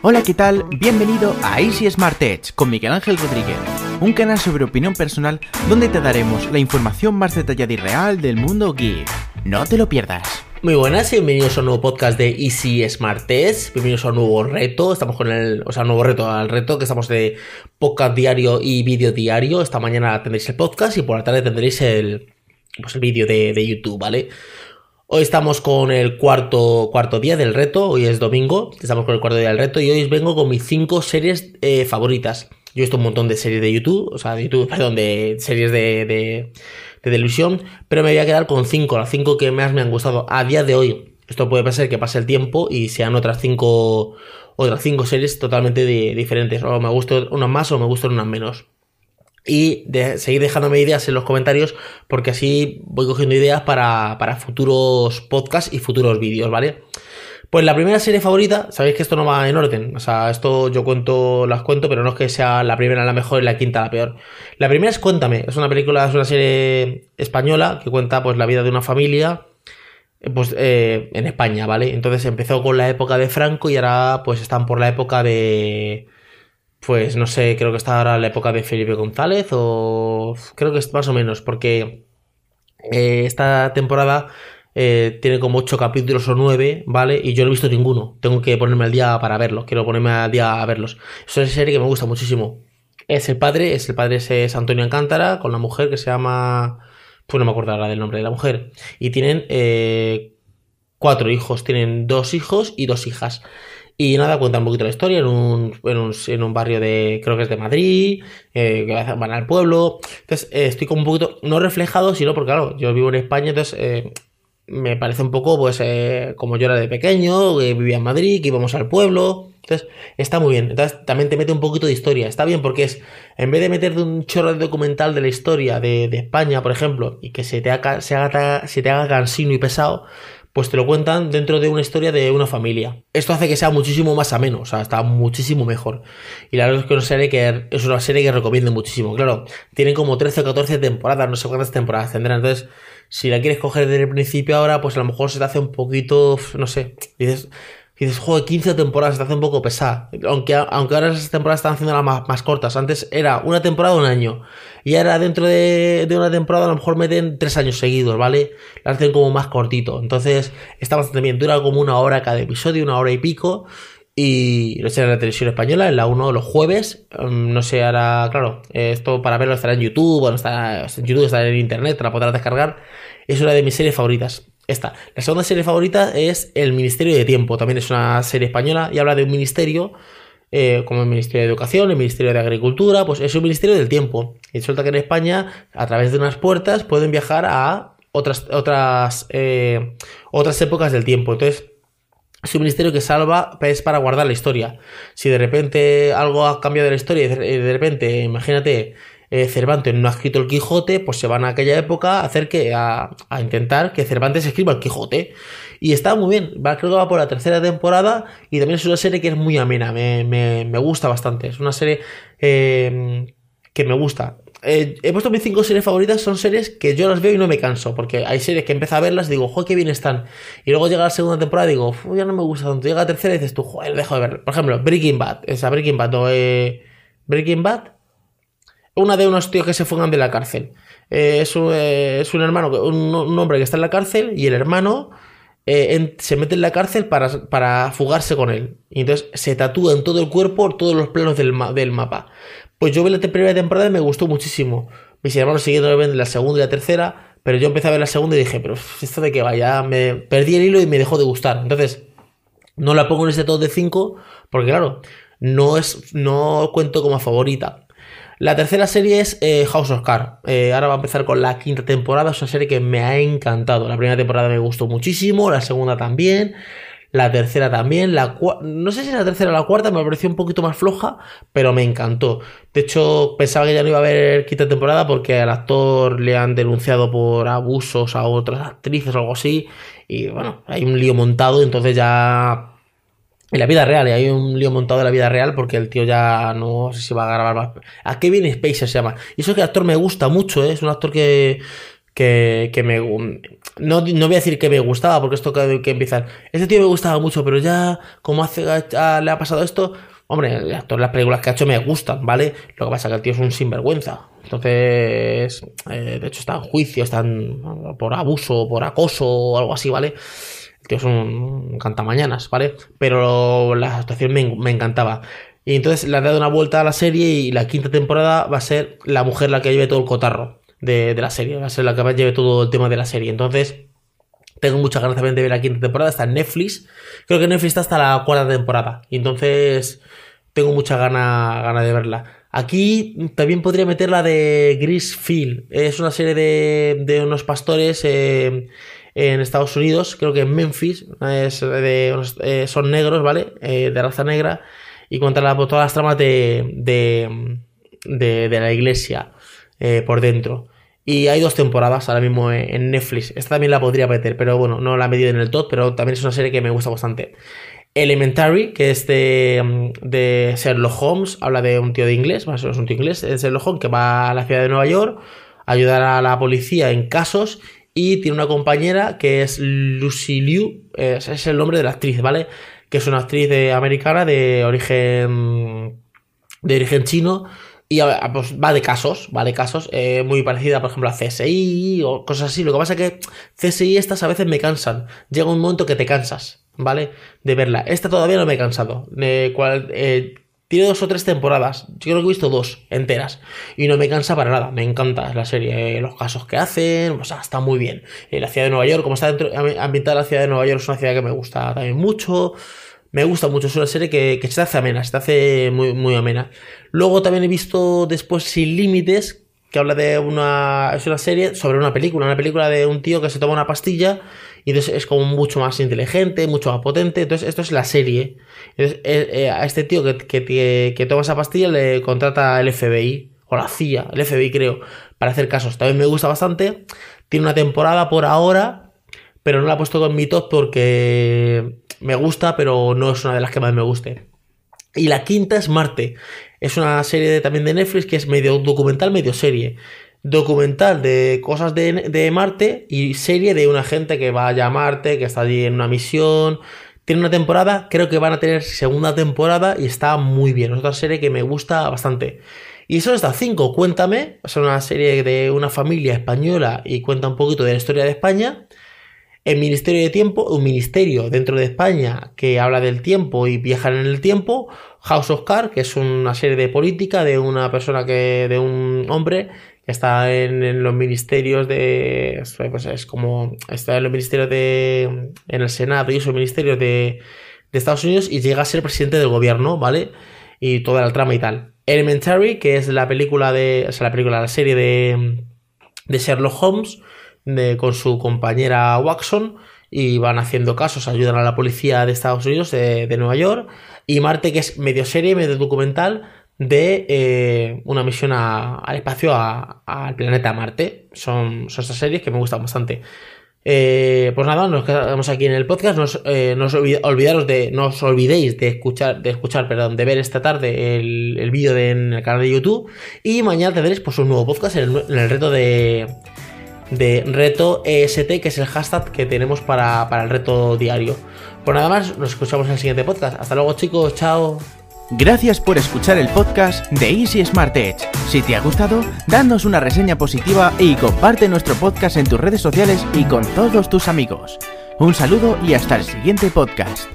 Hola, ¿qué tal? Bienvenido a Easy Smart Edge con Miguel Ángel Rodríguez, un canal sobre opinión personal donde te daremos la información más detallada y real del mundo geek. No te lo pierdas. Muy buenas y bienvenidos a un nuevo podcast de Easy Smart Test. Bienvenidos a un nuevo reto. Estamos con el, o sea, un nuevo reto al reto que estamos de podcast diario y vídeo diario. Esta mañana tendréis el podcast y por la tarde tendréis el, pues el vídeo de, de YouTube, ¿vale? Hoy estamos con el cuarto, cuarto día del reto, hoy es domingo, estamos con el cuarto día del reto y hoy vengo con mis cinco series eh, favoritas. Yo he visto un montón de series de YouTube, o sea, de YouTube, perdón, de series de, de, televisión, pero me voy a quedar con cinco, las cinco que más me han gustado a día de hoy. Esto puede pasar que pase el tiempo y sean otras cinco, otras cinco series totalmente diferentes. O me gustan unas más o me gustan unas menos y de seguir dejándome ideas en los comentarios porque así voy cogiendo ideas para, para futuros podcasts y futuros vídeos, ¿vale? Pues la primera serie favorita, sabéis que esto no va en orden, o sea, esto yo cuento, las cuento, pero no es que sea la primera la mejor y la quinta la peor. La primera es Cuéntame, es una película, es una serie española que cuenta pues la vida de una familia pues eh, en España, ¿vale? Entonces empezó con la época de Franco y ahora pues están por la época de pues no sé, creo que está ahora la época de Felipe González o creo que es más o menos, porque eh, esta temporada eh, tiene como 8 capítulos o 9, ¿vale? Y yo no he visto ninguno. Tengo que ponerme al día para verlos. Quiero ponerme al día a verlos. Es una serie que me gusta muchísimo. Es el padre, es el padre es Antonio Alcántara, con la mujer que se llama... Pues no me acuerdo ahora del nombre de la mujer. Y tienen eh, cuatro hijos. Tienen dos hijos y dos hijas. Y nada, cuenta un poquito la historia en un, en un, barrio de, creo que es de Madrid, eh, que van al pueblo. Entonces, eh, estoy como un poquito, no reflejado, sino porque, claro, yo vivo en España, entonces eh, me parece un poco, pues, como yo era de pequeño, vivía en Madrid, que íbamos al pueblo. Entonces, está muy bien. Entonces, también te mete un poquito de historia. Está bien porque es, en vez de meterte un chorro de documental de la historia de, de España, por ejemplo, y que se te haga, se haga, se te haga cansino y pesado, pues te lo cuentan dentro de una historia de una familia. Esto hace que sea muchísimo más ameno, o sea, está muchísimo mejor. Y la verdad es que, una serie que es una serie que recomiendo muchísimo. Claro, tienen como 13 o 14 temporadas, no sé cuántas temporadas tendrán. Entonces, si la quieres coger desde el principio ahora, pues a lo mejor se te hace un poquito, no sé, dices, y dices, joder, 15 temporadas, te hace un poco pesada. Aunque, aunque ahora esas temporadas están haciendo las más, cortas. Antes era una temporada, un año. Y ahora dentro de, de, una temporada a lo mejor meten tres años seguidos, ¿vale? La hacen como más cortito. Entonces está bastante bien. Dura como una hora cada episodio, una hora y pico. Y lo sé en la televisión española, en la 1 los jueves. Mm, no sé, ahora, claro, esto para verlo estará en YouTube, bueno, está en YouTube, está en internet, la podrás descargar. Es una de mis series favoritas. Esta. La segunda serie favorita es El Ministerio de Tiempo. También es una serie española y habla de un ministerio, eh, como el Ministerio de Educación, el Ministerio de Agricultura, pues es un ministerio del tiempo. Y resulta que en España, a través de unas puertas, pueden viajar a otras, otras, eh, otras épocas del tiempo. Entonces, es un ministerio que salva, es para guardar la historia. Si de repente algo ha cambiado de la historia de repente, imagínate, eh, Cervantes no ha escrito el Quijote, pues se van a aquella época a hacer que a, intentar que Cervantes escriba el Quijote. Y está muy bien, va, creo que va por la tercera temporada y también es una serie que es muy amena, me, me, gusta bastante. Es una serie eh, que me gusta. Eh, he puesto mis cinco series favoritas, son series que yo las veo y no me canso, porque hay series que empiezo a verlas y digo, joder, qué bien están. Y luego llega la segunda temporada y digo, ya no me gusta tanto. Llega la tercera y dices tú, joder, dejo de ver. Por ejemplo, Breaking Bad, esa Breaking Bad, no, Breaking Bad, una de unos tíos que se fugan de la cárcel. Eh, es, un, eh, es, un, hermano, un, hombre que está en la cárcel y el hermano eh, se mete en la cárcel para, para, fugarse con él. Y entonces se tatúa en todo el cuerpo todos los planos del, del mapa. Pues yo vi la primera temporada y me gustó muchísimo. Mis hermanos siguieron viendo la segunda y la tercera, pero yo empecé a ver la segunda y dije, pero esto de que vaya, me perdí el hilo y me dejó de gustar. Entonces, no la pongo en ese top de 5, porque claro, no es, no cuento como favorita. La tercera serie es eh, House of Cards. Eh, ahora va a empezar con la quinta temporada. Es una serie que me ha encantado. La primera temporada me gustó muchísimo, la segunda también. La tercera también, la no sé si la tercera o la cuarta me pareció un poquito más floja, pero me encantó. De hecho, pensaba que ya no iba a haber quinta temporada porque al actor le han denunciado por abusos a otras actrices o algo así. Y bueno, hay un lío montado, entonces ya en la vida real, y hay un lío montado en la vida real porque el tío ya no sé si va a grabar más. A Kevin Spacey se llama. Y eso que el actor me gusta mucho, ¿eh? es un actor que, que, que me... No, no voy a decir que me gustaba, porque esto que, que empiezan... Este tío me gustaba mucho, pero ya, como hace, le ha pasado esto... Hombre, todas las películas que ha hecho me gustan, ¿vale? Lo que pasa es que el tío es un sinvergüenza. Entonces, eh, de hecho está en juicio, están por abuso, por acoso o algo así, ¿vale? Tío es un, cantamañanas, ¿vale? Pero la actuación me, me encantaba. Y entonces le han dado una vuelta a la serie y la quinta temporada va a ser la mujer la que lleve todo el cotarro de, la serie. Va a ser la que lleve todo el tema de la serie. Entonces, tengo muchas ganas también de ver la quinta temporada. Está en Netflix. Creo que Netflix está hasta la cuarta temporada. Y entonces, tengo mucha gana de verla. Aquí también podría meter la de Grisfield. Es una serie de, unos pastores eh, en Estados Unidos, creo que en Memphis. Es de, eh, son negros, ¿vale? Eh, de raza negra. Y cuentan todas las tramas de, de, de la iglesia. Eh, por dentro. Y hay dos temporadas ahora mismo en Netflix. Esta también la podría meter, pero bueno, no la he medido en el top, pero también es una serie que me gusta bastante. Elementary, que es de, de Sherlock Holmes, habla de un tío de inglés, más o menos un tío inglés, es Sherlock Holmes, que va a la ciudad de Nueva York a ayudar a la policía en casos y tiene una compañera que es Lucy Liu, es, el nombre de la actriz, ¿vale? Que es una actriz de, americana de origen de origen chino y pues va de casos, va de casos, eh, muy parecida, por ejemplo, a CSI o cosas así. Lo que pasa es que CSI estas a veces me cansan. Llega un momento que te cansas, ¿vale? De verla. Esta todavía no me he cansado. Eh, tiene dos o tres temporadas. Yo creo que he visto dos enteras. Y no me cansa para nada. Me encanta la serie. Eh, los casos que hacen. O sea, está muy bien. la ciudad de Nueva York, como está dentro, ambientada la ciudad de Nueva York, es una ciudad que me gusta también mucho. Me gusta mucho, es una serie que, se te hace amena, se hace muy, muy amena. Luego también he visto después Sin Límites, que habla de una. Es una serie sobre una película, una película de un tío que se toma una pastilla y entonces es como mucho más inteligente, mucho más potente. Entonces, esto es la serie. Entonces, eh, eh, a este tío que, que, que, toma esa pastilla le contrata el FBI, o la CIA, el FBI creo, para hacer casos. También me gusta bastante. Tiene una temporada por ahora, pero no la he puesto con mi top porque me gusta, pero no es una de las que más me guste. Y la quinta es Marte. Es una serie también de Netflix que es medio documental, medio serie. Documental de cosas de, Marte y serie de una gente que va a Marte, que está allí en una misión. Tiene una temporada, creo que van a tener segunda temporada y está muy bien. Es otra serie que me gusta bastante. Y son estas cinco, cuéntame. Es una serie de una familia española y cuenta un poquito de la historia de España. El Ministerio de Tiempo, un ministerio dentro de España que habla del tiempo y viajan en el tiempo. House of Cards, que es una serie de política de una persona que, de un hombre que está en, los ministerios de, pues es como, está en los ministerios de, en el Senado y esos ministerios de, de Estados Unidos y llega a ser presidente del gobierno, ¿vale? Y toda la trama y tal. Elementary, que es la película de, o sea, la película, la serie de, de Sherlock Holmes, con su compañera Watson y van haciendo casos, ayudan a la policía de Estados Unidos, de, Nueva York, y Marte, que es medio serie, medio documental de eh, una misión al espacio al planeta Marte. Son, son estas series que me gustan bastante. Eh, pues nada, nos quedamos aquí en el podcast. No os, eh, olvidaros de, no os olvidéis de escuchar, de escuchar, perdón, de ver esta tarde el, el vídeo en el canal de YouTube. Y mañana tendréis pues un nuevo podcast en el reto de, de reto EST, que es el hashtag que tenemos para, el reto diario. Pues nada más, nos escuchamos en el siguiente podcast. Hasta luego chicos, chao. Gracias por escuchar el podcast de Easy Smart Edge. Si te ha gustado, danos una reseña positiva y comparte nuestro podcast en tus redes sociales y con todos tus amigos. Un saludo y hasta el siguiente podcast.